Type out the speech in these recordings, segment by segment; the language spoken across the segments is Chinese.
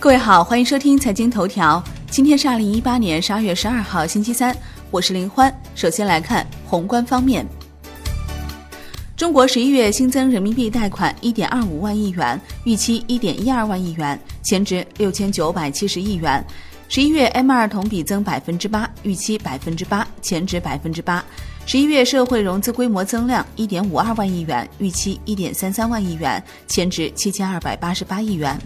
各位好，欢迎收听财经头条。今天是二零一八年十二月十二号，星期三，我是林欢。首先来看宏观方面，中国十一月新增人民币贷款一点二五万亿元，预期一点一二万亿元，前值六千九百七十亿元。十一月 M 二同比增百分之八，预期百分之八，前值百分之八。十一月社会融资规模增量一点五二万亿元，预期一点三三万亿元，前值七千二百八十八亿元。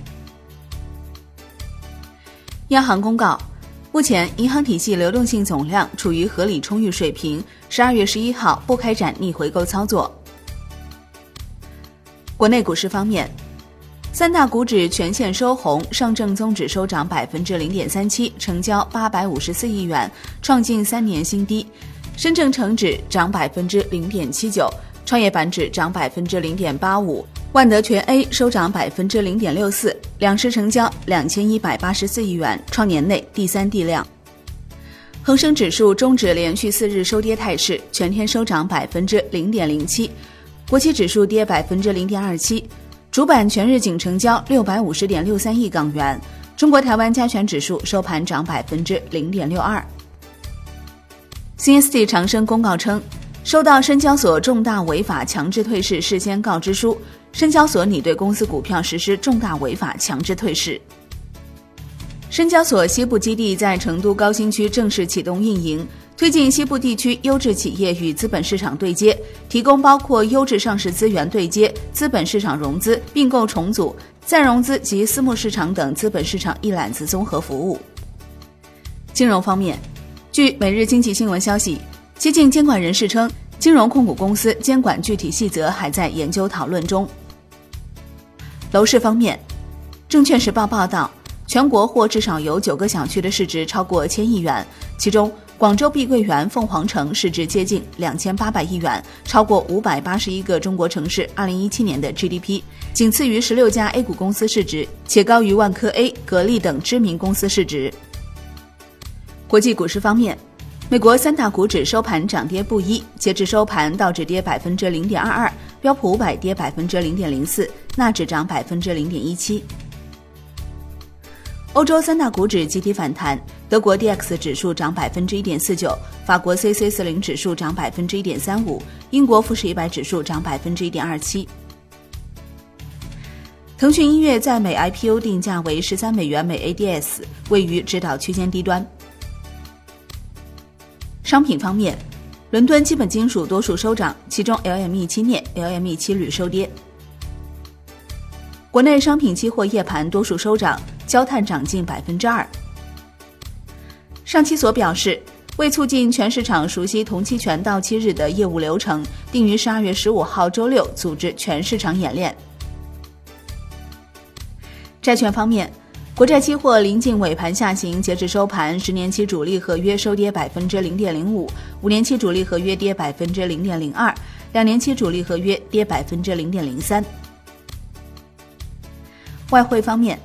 央行公告，目前银行体系流动性总量处于合理充裕水平。十二月十一号不开展逆回购操作。国内股市方面，三大股指全线收红，上证综指收涨百分之零点三七，成交八百五十四亿元，创近三年新低；深证成指涨百分之零点七九，创业板指涨百分之零点八五。万德全 A 收涨百分之零点六四，两市成交两千一百八十四亿元，创年内第三地量。恒生指数终止连续四日收跌态势，全天收涨百分之零点零七。国企指数跌百分之零点二七，主板全日仅成交六百五十点六三亿港元。中国台湾加权指数收盘涨百分之零点六二。CST 长生公告称。收到深交所重大违法强制退市事先告知书，深交所拟对公司股票实施重大违法强制退市。深交所西部基地在成都高新区正式启动运营，推进西部地区优质企业与资本市场对接，提供包括优质上市资源对接、资本市场融资、并购重组、再融资及私募市场等资本市场一揽子综合服务。金融方面，据每日经济新闻消息。接近监管人士称，金融控股公司监管具体细则还在研究讨论中。楼市方面，证券时报报道，全国或至少有九个小区的市值超过千亿元，其中广州碧桂园凤凰城市值接近两千八百亿元，超过五百八十一个中国城市二零一七年的 GDP，仅次于十六家 A 股公司市值，且高于万科 A、格力等知名公司市值。国际股市方面。美国三大股指收盘涨跌不一，截至收盘，道指跌百分之零点二二，标普五百跌百分之零点零四，纳指涨百分之零点一七。欧洲三大股指集体反弹，德国 D X 指数涨百分之一点四九，法国 C C 四零指数涨百分之一点三五，英国富时一百指数涨百分之一点二七。腾讯音乐在美 I P O 定价为十三美元每 A D S，位于指导区间低端。商品方面，伦敦基本金属多数收涨，其中 LME 期镍、LME 七铝收跌。国内商品期货夜盘多数收涨，焦炭涨近百分之二。上期所表示，为促进全市场熟悉同期权到期日的业务流程，定于十二月十五号周六组织全市场演练。债券方面。国债期货临近尾盘下行，截至收盘，十年期主力合约收跌百分之零点零五，五年期主力合约跌百分之零点零二，两年期主力合约跌百分之零点零三。外汇方面。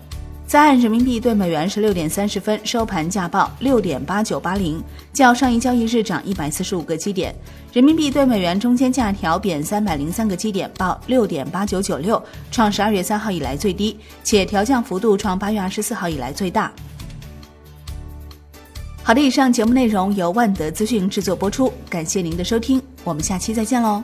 在岸人民币对美元十六点三十分收盘价报六点八九八零，较上一交易日涨一百四十五个基点。人民币对美元中间价调贬三百零三个基点，报六点八九九六，创十二月三号以来最低，且调降幅度创八月二十四号以来最大。好的，以上节目内容由万德资讯制作播出，感谢您的收听，我们下期再见喽。